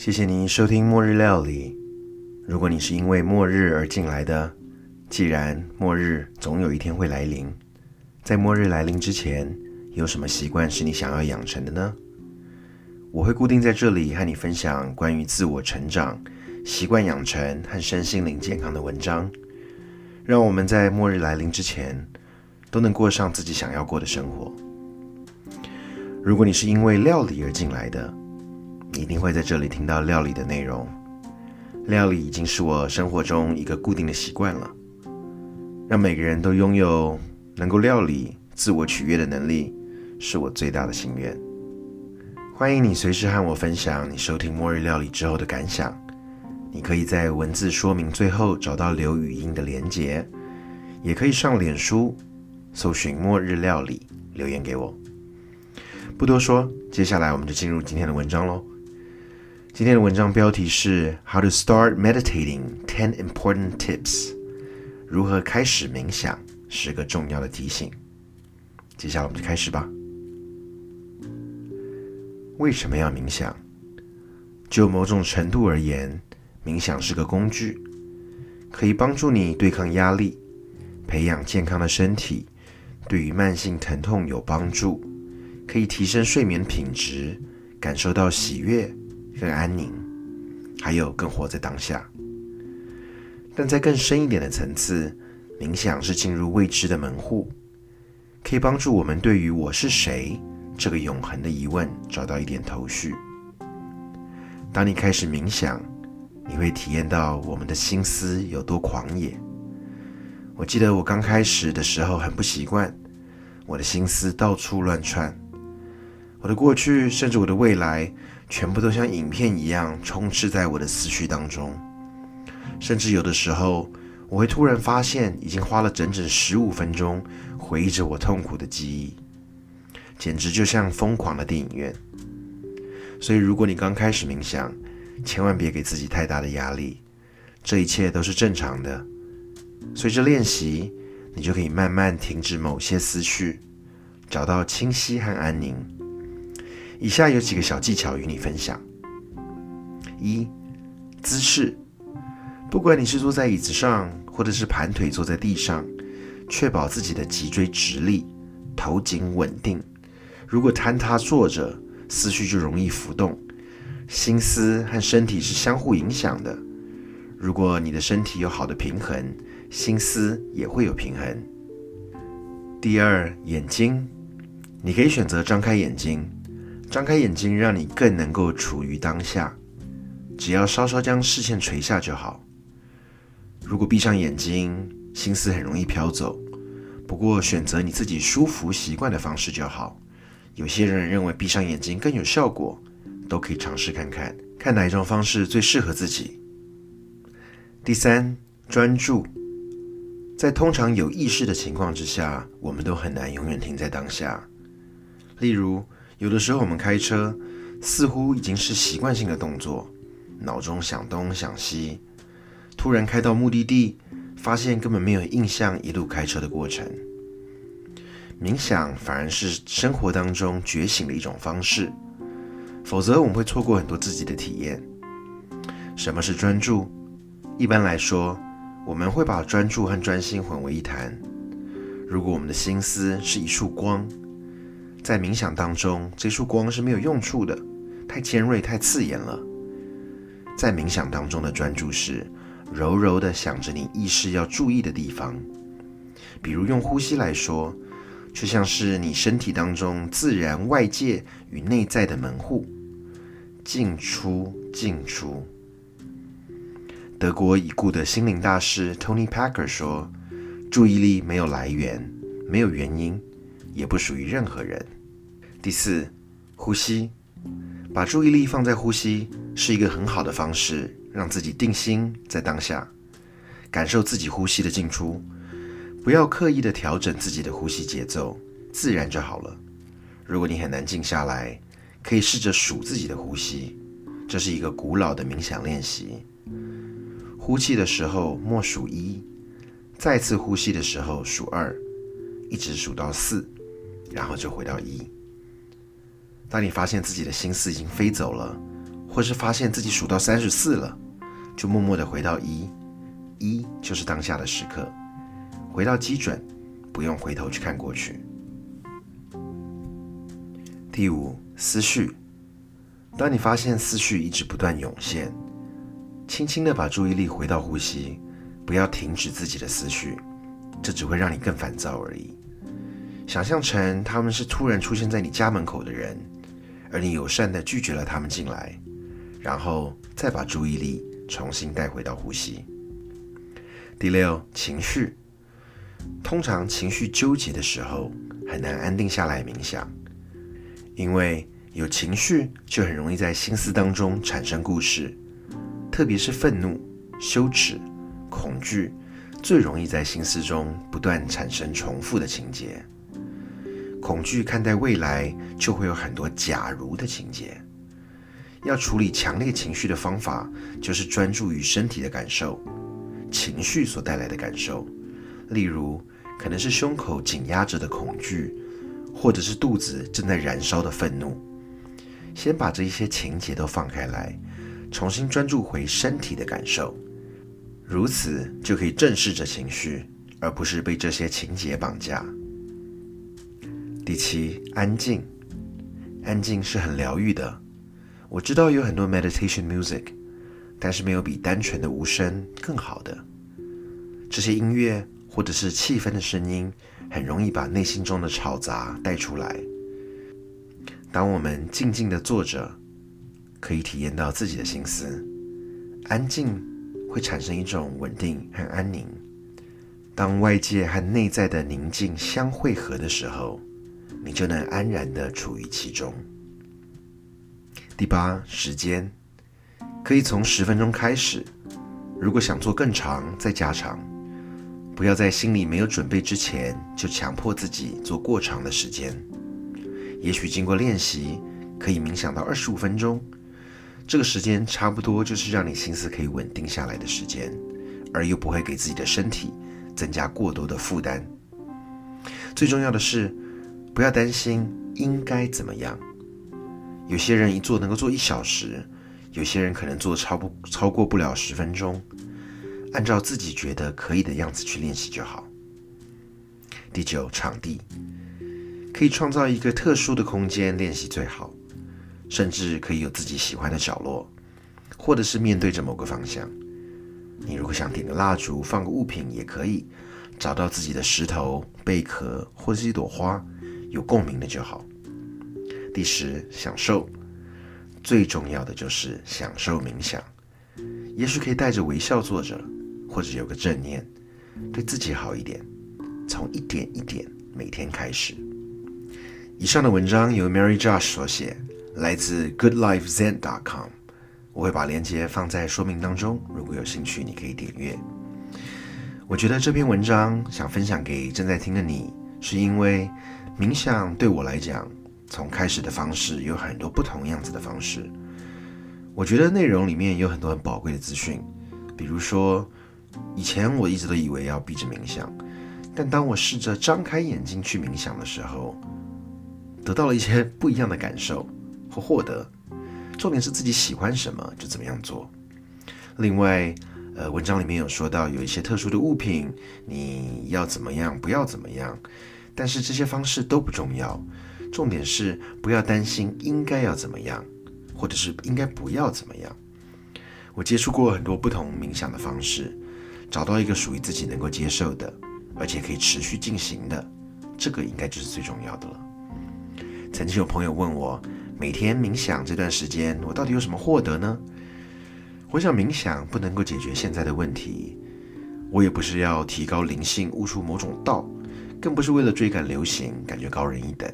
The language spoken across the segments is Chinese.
谢谢您收听《末日料理》。如果你是因为末日而进来的，既然末日总有一天会来临，在末日来临之前，有什么习惯是你想要养成的呢？我会固定在这里和你分享关于自我成长、习惯养成和身心灵健康的文章，让我们在末日来临之前都能过上自己想要过的生活。如果你是因为料理而进来的，一定会在这里听到料理的内容。料理已经是我生活中一个固定的习惯了。让每个人都拥有能够料理、自我取悦的能力，是我最大的心愿。欢迎你随时和我分享你收听《末日料理》之后的感想。你可以在文字说明最后找到留语音的连结，也可以上脸书搜寻“末日料理”留言给我。不多说，接下来我们就进入今天的文章喽。今天的文章标题是 “How to Start Meditating: Ten Important Tips”，如何开始冥想，十个重要的提醒。接下来我们就开始吧。为什么要冥想？就某种程度而言，冥想是个工具，可以帮助你对抗压力，培养健康的身体，对于慢性疼痛有帮助，可以提升睡眠品质，感受到喜悦。更安宁，还有更活在当下。但在更深一点的层次，冥想是进入未知的门户，可以帮助我们对于“我是谁”这个永恒的疑问找到一点头绪。当你开始冥想，你会体验到我们的心思有多狂野。我记得我刚开始的时候很不习惯，我的心思到处乱窜，我的过去甚至我的未来。全部都像影片一样充斥在我的思绪当中，甚至有的时候，我会突然发现已经花了整整十五分钟回忆着我痛苦的记忆，简直就像疯狂的电影院。所以，如果你刚开始冥想，千万别给自己太大的压力，这一切都是正常的。随着练习，你就可以慢慢停止某些思绪，找到清晰和安宁。以下有几个小技巧与你分享：一、姿势，不管你是坐在椅子上，或者是盘腿坐在地上，确保自己的脊椎直立，头颈稳定。如果坍塌坐着，思绪就容易浮动。心思和身体是相互影响的。如果你的身体有好的平衡，心思也会有平衡。第二，眼睛，你可以选择张开眼睛。张开眼睛，让你更能够处于当下。只要稍稍将视线垂下就好。如果闭上眼睛，心思很容易飘走。不过选择你自己舒服习惯的方式就好。有些人认为闭上眼睛更有效果，都可以尝试看看，看哪一种方式最适合自己。第三，专注。在通常有意识的情况之下，我们都很难永远停在当下。例如。有的时候，我们开车似乎已经是习惯性的动作，脑中想东想西，突然开到目的地，发现根本没有印象一路开车的过程。冥想反而是生活当中觉醒的一种方式，否则我们会错过很多自己的体验。什么是专注？一般来说，我们会把专注和专心混为一谈。如果我们的心思是一束光。在冥想当中，这束光是没有用处的，太尖锐、太刺眼了。在冥想当中的专注是柔柔的想着你意识要注意的地方，比如用呼吸来说，就像是你身体当中自然外界与内在的门户，进出进出。德国已故的心灵大师 Tony Packer 说：“注意力没有来源，没有原因。”也不属于任何人。第四，呼吸，把注意力放在呼吸是一个很好的方式，让自己定心在当下，感受自己呼吸的进出，不要刻意的调整自己的呼吸节奏，自然就好了。如果你很难静下来，可以试着数自己的呼吸，这是一个古老的冥想练习。呼气的时候默数一，再次呼吸的时候数二，一直数到四。然后就回到一。当你发现自己的心思已经飞走了，或是发现自己数到三十四了，就默默的回到一，一就是当下的时刻，回到基准，不用回头去看过去。第五，思绪。当你发现思绪一直不断涌现，轻轻的把注意力回到呼吸，不要停止自己的思绪，这只会让你更烦躁而已。想象成他们是突然出现在你家门口的人，而你友善的拒绝了他们进来。然后再把注意力重新带回到呼吸。第六，情绪。通常情绪纠结的时候很难安定下来冥想，因为有情绪就很容易在心思当中产生故事，特别是愤怒、羞耻、恐惧，最容易在心思中不断产生重复的情节。恐惧看待未来，就会有很多假如的情节。要处理强烈情绪的方法，就是专注于身体的感受，情绪所带来的感受。例如，可能是胸口紧压着的恐惧，或者是肚子正在燃烧的愤怒。先把这一些情节都放开来，重新专注回身体的感受，如此就可以正视着情绪，而不是被这些情节绑架。第七，安静。安静是很疗愈的。我知道有很多 meditation music，但是没有比单纯的无声更好的。这些音乐或者是气氛的声音，很容易把内心中的吵杂带出来。当我们静静的坐着，可以体验到自己的心思。安静会产生一种稳定和安宁。当外界和内在的宁静相汇合的时候，你就能安然的处于其中。第八，时间可以从十分钟开始。如果想做更长，再加长。不要在心里没有准备之前就强迫自己做过长的时间。也许经过练习，可以冥想到二十五分钟。这个时间差不多就是让你心思可以稳定下来的时间，而又不会给自己的身体增加过多的负担。最重要的是，不要担心应该怎么样。有些人一做能够做一小时，有些人可能做超不超过不了十分钟。按照自己觉得可以的样子去练习就好。第九，场地可以创造一个特殊的空间练习最好，甚至可以有自己喜欢的角落，或者是面对着某个方向。你如果想点个蜡烛，放个物品也可以，找到自己的石头、贝壳或是一朵花，有共鸣的就好。第十，享受，最重要的就是享受冥想。也许可以带着微笑坐着，或者有个正念，对自己好一点，从一点一点每天开始。以上的文章由 Mary Josh 所写，来自 GoodLifeZen.com。我会把链接放在说明当中，如果有兴趣，你可以点阅。我觉得这篇文章想分享给正在听的你，是因为冥想对我来讲。从开始的方式有很多不同样子的方式，我觉得内容里面有很多很宝贵的资讯，比如说，以前我一直都以为要闭着冥想，但当我试着张开眼睛去冥想的时候，得到了一些不一样的感受和获得。重点是自己喜欢什么就怎么样做。另外，呃，文章里面有说到有一些特殊的物品，你要怎么样，不要怎么样，但是这些方式都不重要。重点是不要担心应该要怎么样，或者是应该不要怎么样。我接触过很多不同冥想的方式，找到一个属于自己能够接受的，而且可以持续进行的，这个应该就是最重要的了。曾经有朋友问我，每天冥想这段时间，我到底有什么获得呢？我想冥想不能够解决现在的问题，我也不是要提高灵性、悟出某种道，更不是为了追赶流行，感觉高人一等。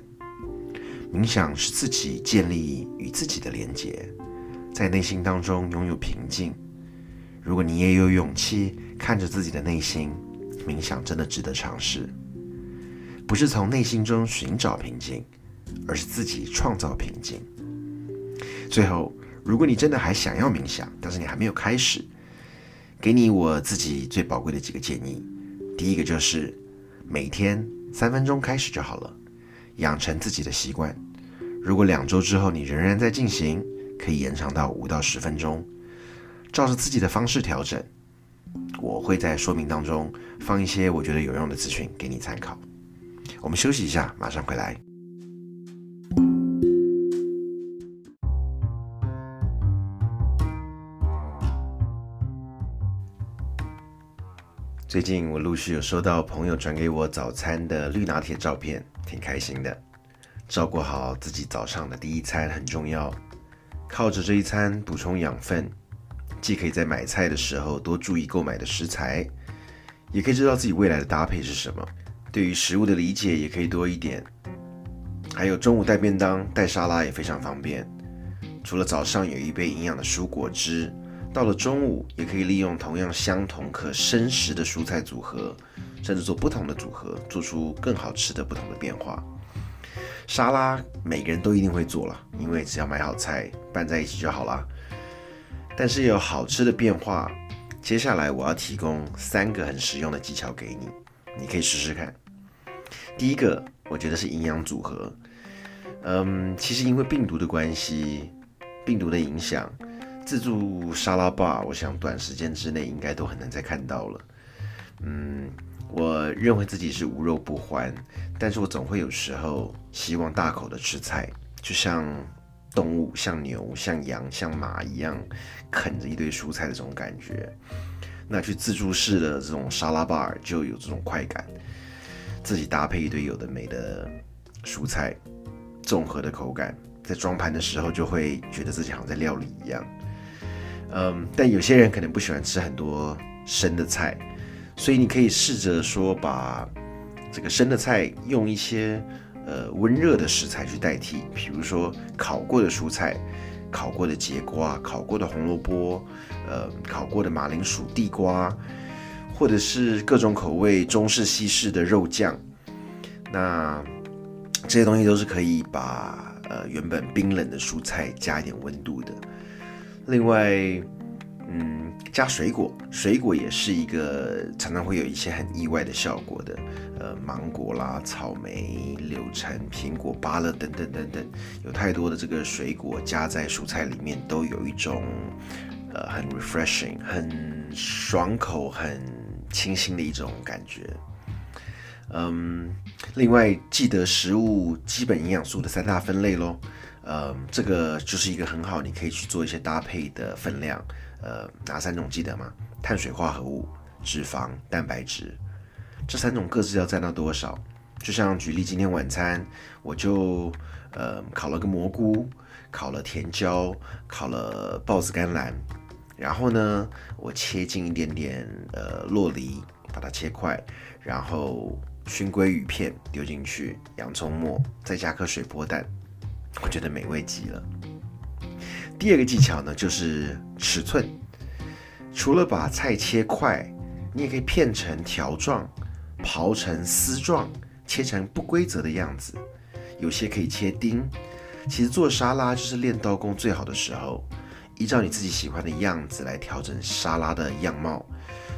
冥想是自己建立与自己的连结，在内心当中拥有平静。如果你也有勇气看着自己的内心，冥想真的值得尝试。不是从内心中寻找平静，而是自己创造平静。最后，如果你真的还想要冥想，但是你还没有开始，给你我自己最宝贵的几个建议。第一个就是每天三分钟开始就好了。养成自己的习惯。如果两周之后你仍然在进行，可以延长到五到十分钟，照着自己的方式调整。我会在说明当中放一些我觉得有用的资讯给你参考。我们休息一下，马上回来。最近我陆续有收到朋友转给我早餐的绿拿铁照片，挺开心的。照顾好自己早上的第一餐很重要，靠着这一餐补充养分，既可以在买菜的时候多注意购买的食材，也可以知道自己未来的搭配是什么。对于食物的理解也可以多一点。还有中午带便当、带沙拉也非常方便。除了早上有一杯营养的蔬果汁。到了中午，也可以利用同样相同可生食的蔬菜组合，甚至做不同的组合，做出更好吃的不同的变化。沙拉每个人都一定会做了，因为只要买好菜拌在一起就好了。但是有好吃的变化，接下来我要提供三个很实用的技巧给你，你可以试试看。第一个，我觉得是营养组合。嗯，其实因为病毒的关系，病毒的影响。自助沙拉吧，我想短时间之内应该都很难再看到了。嗯，我认为自己是无肉不欢，但是我总会有时候希望大口的吃菜，就像动物，像牛、像羊、像马一样啃着一堆蔬菜的这种感觉。那去自助式的这种沙拉吧就有这种快感，自己搭配一堆有的没的蔬菜，综合的口感，在装盘的时候就会觉得自己好像在料理一样。嗯，但有些人可能不喜欢吃很多生的菜，所以你可以试着说把这个生的菜用一些呃温热的食材去代替，比如说烤过的蔬菜、烤过的节瓜、烤过的红萝卜、呃烤过的马铃薯、地瓜，或者是各种口味中式、西式的肉酱。那这些东西都是可以把呃原本冰冷的蔬菜加一点温度的。另外，嗯，加水果，水果也是一个常常会有一些很意外的效果的。呃，芒果啦、草莓、柳橙、苹果、芭乐等等等等，有太多的这个水果加在蔬菜里面，都有一种呃很 refreshing、很爽口、很清新的一种感觉。嗯，另外记得食物基本营养素的三大分类喽。呃，这个就是一个很好，你可以去做一些搭配的分量。呃，哪三种记得吗？碳水化合物、脂肪、蛋白质，这三种各自要占到多少？就像举例，今天晚餐我就呃烤了个蘑菇，烤了甜椒，烤了豹子甘蓝，然后呢，我切进一点点呃洛梨，把它切块，然后熏鲑鱼片丢进去，洋葱末，再加颗水波蛋。我觉得美味极了。第二个技巧呢，就是尺寸。除了把菜切块，你也可以片成条状，刨成丝状，切成不规则的样子。有些可以切丁。其实做沙拉就是练刀工最好的时候，依照你自己喜欢的样子来调整沙拉的样貌。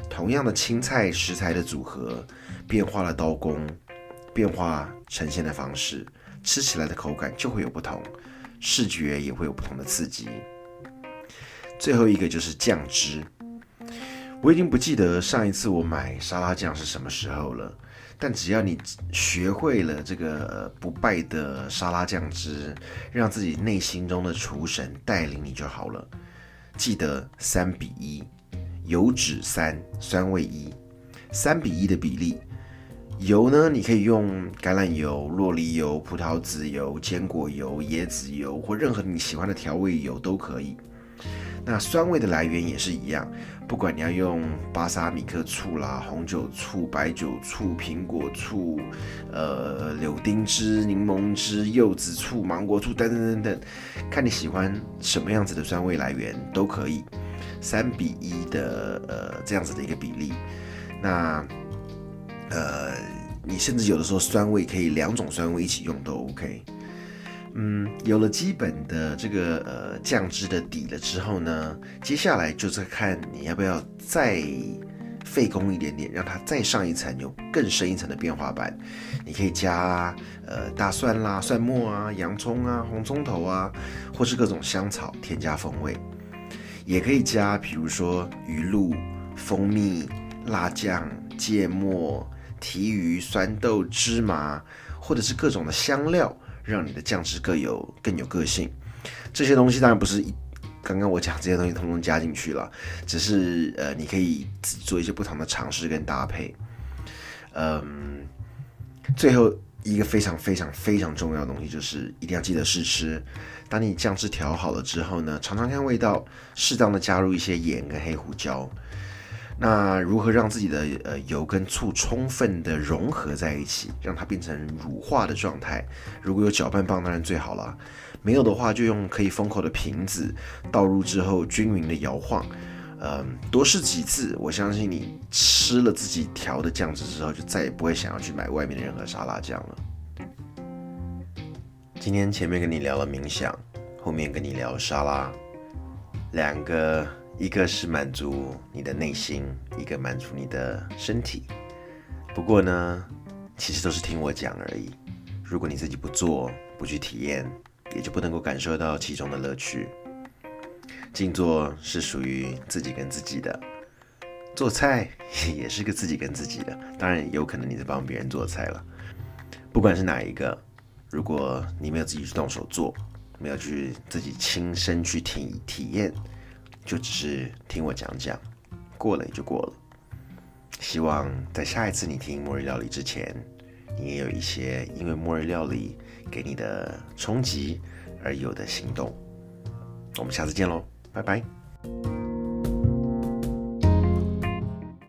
同样的青菜食材的组合，变化了刀工，变化呈现的方式。吃起来的口感就会有不同，视觉也会有不同的刺激。最后一个就是酱汁，我已经不记得上一次我买沙拉酱是什么时候了，但只要你学会了这个不败的沙拉酱汁，让自己内心中的厨神带领你就好了。记得三比一，油脂三，酸味一，三比一的比例。油呢？你可以用橄榄油、洛梨油、葡萄籽油、坚果油、椰子油或任何你喜欢的调味油都可以。那酸味的来源也是一样，不管你要用巴沙米克醋啦、红酒醋、白酒醋、苹果醋、呃柳丁汁、柠檬汁、柚子醋、芒果醋等等等等，看你喜欢什么样子的酸味来源都可以。三比一的呃这样子的一个比例，那。呃，你甚至有的时候酸味可以两种酸味一起用都 OK。嗯，有了基本的这个呃酱汁的底了之后呢，接下来就是看你要不要再费工一点点，让它再上一层，有更深一层的变化版。你可以加呃大蒜啦、蒜末啊、洋葱啊、红葱头啊，或是各种香草添加风味。也可以加，比如说鱼露、蜂蜜、辣酱、芥末、提鱼、酸豆、芝麻，或者是各种的香料，让你的酱汁更有更有个性。这些东西当然不是一。刚刚我讲这些东西，通通加进去了，只是呃，你可以做一些不同的尝试跟搭配。嗯，最后一个非常非常非常重要的东西，就是一定要记得试吃。当你酱汁调好了之后呢，尝尝看味道，适当的加入一些盐跟黑胡椒。那如何让自己的呃油跟醋充分的融合在一起，让它变成乳化的状态？如果有搅拌棒，当然最好了。没有的话，就用可以封口的瓶子倒入之后均匀的摇晃，嗯，多试几次，我相信你吃了自己调的酱汁之后，就再也不会想要去买外面的任何沙拉酱了。今天前面跟你聊了冥想，后面跟你聊沙拉，两个，一个是满足你的内心，一个满足你的身体。不过呢，其实都是听我讲而已。如果你自己不做，不去体验。也就不能够感受到其中的乐趣。静坐是属于自己跟自己的，做菜 也是个自己跟自己的。当然，有可能你在帮别人做菜了。不管是哪一个，如果你没有自己去动手做，没有去自己亲身去体体验，就只是听我讲讲，过了也就过了。希望在下一次你听末日料理之前，你也有一些因为末日料理。给你的冲击而有的行动，我们下次见喽，拜拜。